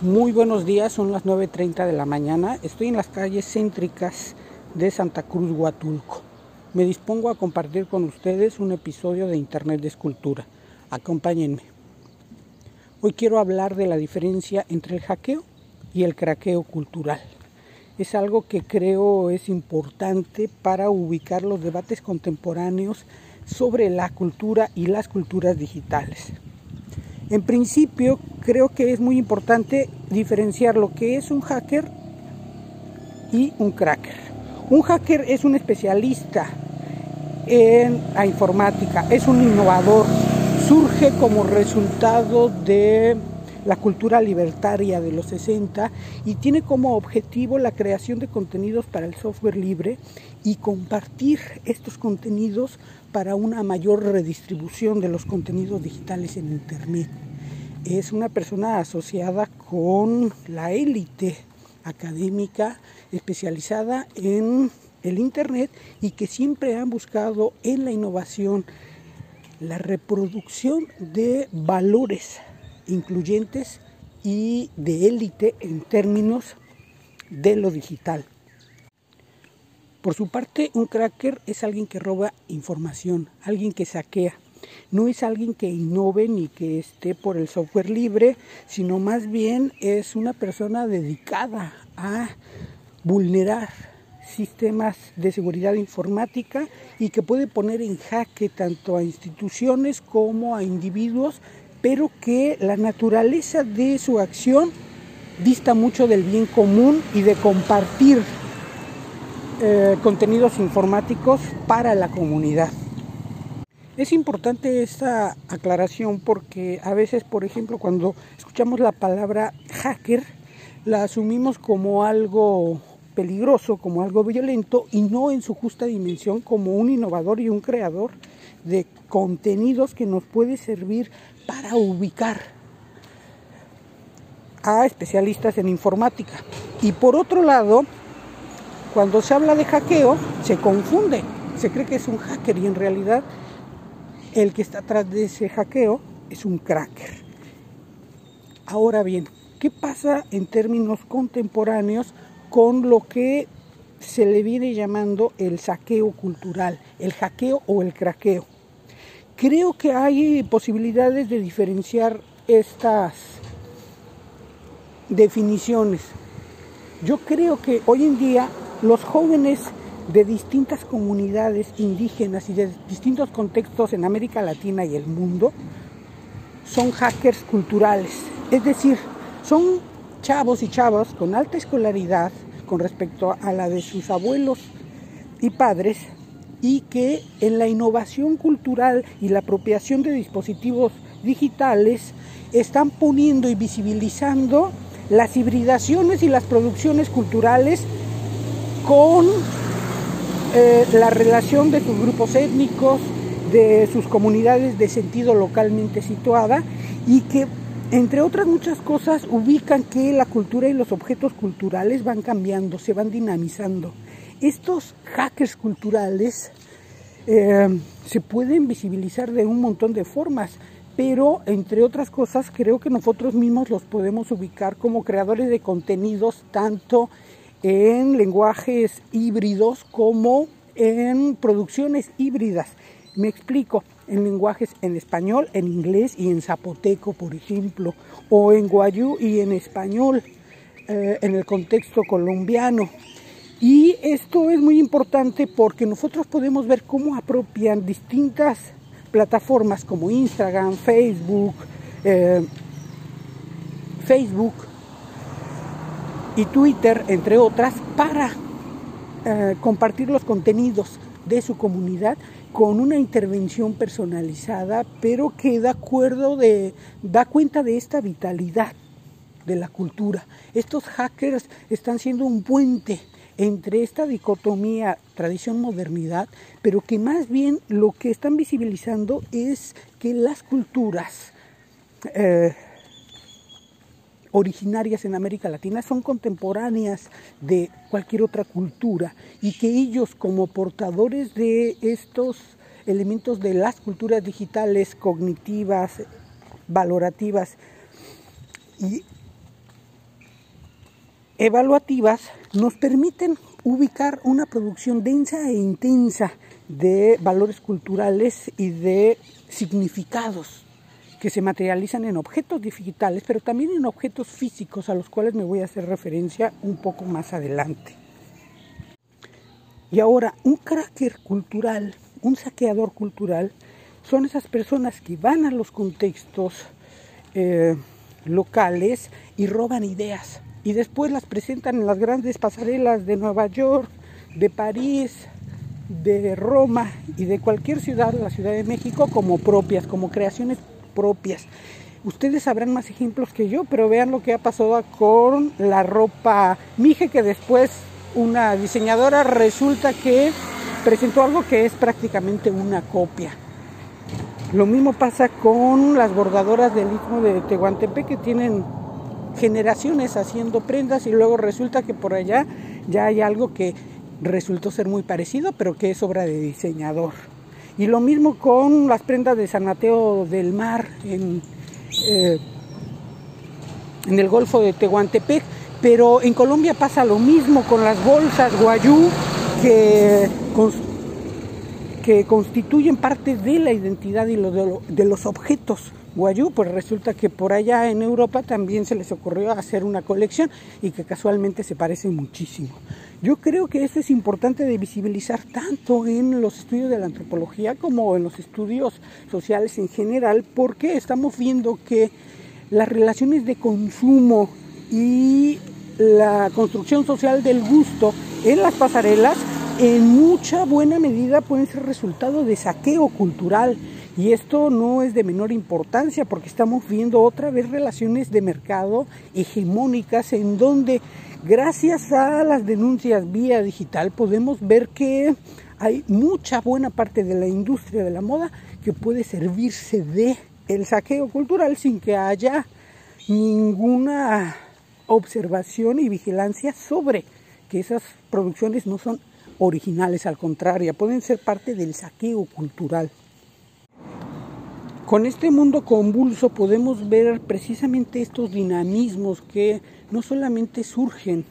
Muy buenos días, son las 9.30 de la mañana. Estoy en las calles céntricas de Santa Cruz, Huatulco. Me dispongo a compartir con ustedes un episodio de Internet de Escultura. Acompáñenme. Hoy quiero hablar de la diferencia entre el hackeo y el craqueo cultural. Es algo que creo es importante para ubicar los debates contemporáneos sobre la cultura y las culturas digitales. En principio, creo que es muy importante diferenciar lo que es un hacker y un cracker. Un hacker es un especialista en la informática, es un innovador, surge como resultado de la cultura libertaria de los 60 y tiene como objetivo la creación de contenidos para el software libre y compartir estos contenidos para una mayor redistribución de los contenidos digitales en Internet. Es una persona asociada con la élite académica especializada en el Internet y que siempre han buscado en la innovación la reproducción de valores incluyentes y de élite en términos de lo digital. Por su parte, un cracker es alguien que roba información, alguien que saquea. No es alguien que innove ni que esté por el software libre, sino más bien es una persona dedicada a vulnerar sistemas de seguridad informática y que puede poner en jaque tanto a instituciones como a individuos pero que la naturaleza de su acción dista mucho del bien común y de compartir eh, contenidos informáticos para la comunidad. Es importante esta aclaración porque a veces, por ejemplo, cuando escuchamos la palabra hacker, la asumimos como algo peligroso, como algo violento y no en su justa dimensión como un innovador y un creador de contenidos que nos puede servir para ubicar a especialistas en informática. Y por otro lado, cuando se habla de hackeo, se confunde. Se cree que es un hacker y en realidad el que está atrás de ese hackeo es un cracker. Ahora bien, ¿qué pasa en términos contemporáneos con lo que se le viene llamando el saqueo cultural, el hackeo o el craqueo? Creo que hay posibilidades de diferenciar estas definiciones. Yo creo que hoy en día los jóvenes de distintas comunidades indígenas y de distintos contextos en América Latina y el mundo son hackers culturales. Es decir, son chavos y chavas con alta escolaridad con respecto a la de sus abuelos y padres y que en la innovación cultural y la apropiación de dispositivos digitales están poniendo y visibilizando las hibridaciones y las producciones culturales con eh, la relación de sus grupos étnicos, de sus comunidades de sentido localmente situada y que entre otras muchas cosas ubican que la cultura y los objetos culturales van cambiando, se van dinamizando. Estos hackers culturales eh, se pueden visibilizar de un montón de formas, pero entre otras cosas creo que nosotros mismos los podemos ubicar como creadores de contenidos tanto en lenguajes híbridos como en producciones híbridas. Me explico, en lenguajes en español, en inglés y en zapoteco, por ejemplo, o en guayú y en español, eh, en el contexto colombiano. Y esto es muy importante porque nosotros podemos ver cómo apropian distintas plataformas como Instagram, Facebook, eh, Facebook y Twitter, entre otras, para eh, compartir los contenidos de su comunidad con una intervención personalizada, pero que da acuerdo de, da cuenta de esta vitalidad de la cultura. Estos hackers están siendo un puente entre esta dicotomía tradición-modernidad, pero que más bien lo que están visibilizando es que las culturas eh, originarias en América Latina son contemporáneas de cualquier otra cultura y que ellos como portadores de estos elementos de las culturas digitales, cognitivas, valorativas y evaluativas nos permiten ubicar una producción densa e intensa de valores culturales y de significados que se materializan en objetos digitales, pero también en objetos físicos a los cuales me voy a hacer referencia un poco más adelante. Y ahora, un cracker cultural, un saqueador cultural, son esas personas que van a los contextos eh, locales y roban ideas y después las presentan en las grandes pasarelas de Nueva York, de París, de Roma y de cualquier ciudad, la Ciudad de México, como propias, como creaciones propias. Ustedes sabrán más ejemplos que yo, pero vean lo que ha pasado con la ropa Mije, que después una diseñadora resulta que presentó algo que es prácticamente una copia. Lo mismo pasa con las bordadoras del Istmo de Tehuantepec que tienen generaciones haciendo prendas y luego resulta que por allá ya hay algo que resultó ser muy parecido, pero que es obra de diseñador. Y lo mismo con las prendas de San Mateo del Mar en, eh, en el Golfo de Tehuantepec, pero en Colombia pasa lo mismo con las bolsas guayú que, que constituyen parte de la identidad y de los objetos guayú, pues resulta que por allá en Europa también se les ocurrió hacer una colección y que casualmente se parece muchísimo. Yo creo que esto es importante de visibilizar tanto en los estudios de la antropología como en los estudios sociales en general, porque estamos viendo que las relaciones de consumo y la construcción social del gusto en las pasarelas en mucha buena medida pueden ser resultado de saqueo cultural. Y esto no es de menor importancia porque estamos viendo otra vez relaciones de mercado hegemónicas en donde gracias a las denuncias vía digital podemos ver que hay mucha buena parte de la industria de la moda que puede servirse de el saqueo cultural sin que haya ninguna observación y vigilancia sobre que esas producciones no son originales, al contrario, pueden ser parte del saqueo cultural. Con este mundo convulso podemos ver precisamente estos dinamismos que no solamente surgen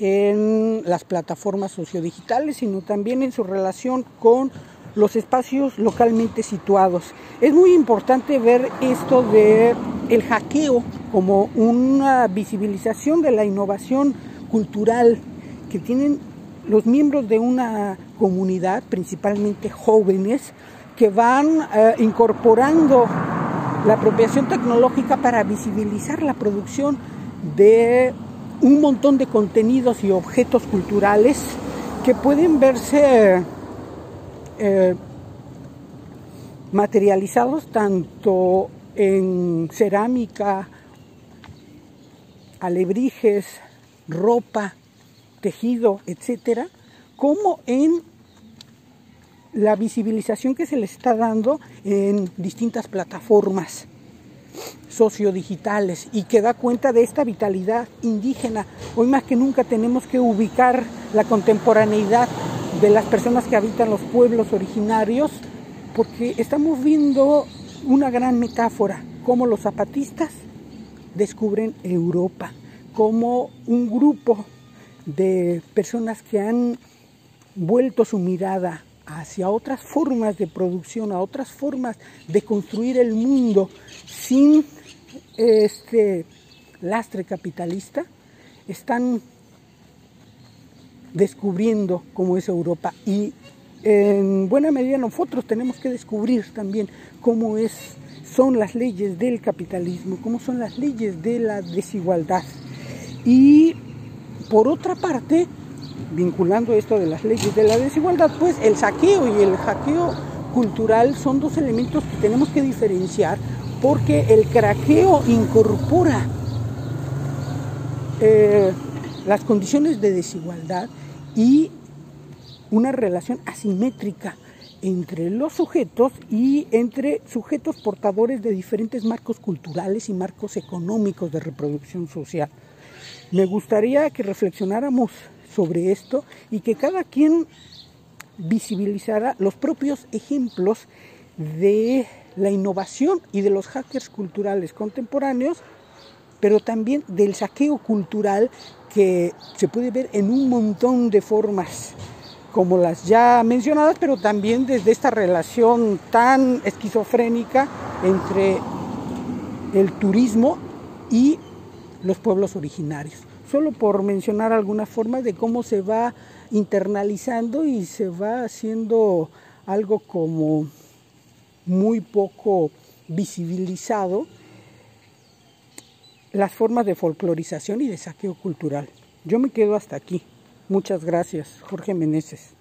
en las plataformas sociodigitales, sino también en su relación con los espacios localmente situados. Es muy importante ver esto de el hackeo como una visibilización de la innovación cultural que tienen los miembros de una comunidad, principalmente jóvenes, que van eh, incorporando la apropiación tecnológica para visibilizar la producción de un montón de contenidos y objetos culturales que pueden verse eh, materializados tanto en cerámica, alebrijes, ropa, tejido, etcétera, como en la visibilización que se le está dando en distintas plataformas sociodigitales y que da cuenta de esta vitalidad indígena. Hoy más que nunca tenemos que ubicar la contemporaneidad de las personas que habitan los pueblos originarios porque estamos viendo una gran metáfora, como los zapatistas descubren Europa, como un grupo de personas que han vuelto su mirada hacia otras formas de producción, a otras formas de construir el mundo sin este lastre capitalista, están descubriendo cómo es Europa y en buena medida nosotros tenemos que descubrir también cómo es, son las leyes del capitalismo, cómo son las leyes de la desigualdad. Y por otra parte, vinculando esto de las leyes de la desigualdad, pues el saqueo y el hackeo cultural son dos elementos que tenemos que diferenciar porque el craqueo incorpora eh, las condiciones de desigualdad y una relación asimétrica entre los sujetos y entre sujetos portadores de diferentes marcos culturales y marcos económicos de reproducción social. Me gustaría que reflexionáramos sobre esto y que cada quien visibilizara los propios ejemplos de la innovación y de los hackers culturales contemporáneos, pero también del saqueo cultural que se puede ver en un montón de formas, como las ya mencionadas, pero también desde esta relación tan esquizofrénica entre el turismo y los pueblos originarios. Solo por mencionar algunas formas de cómo se va internalizando y se va haciendo algo como muy poco visibilizado las formas de folclorización y de saqueo cultural. Yo me quedo hasta aquí. Muchas gracias, Jorge Meneses.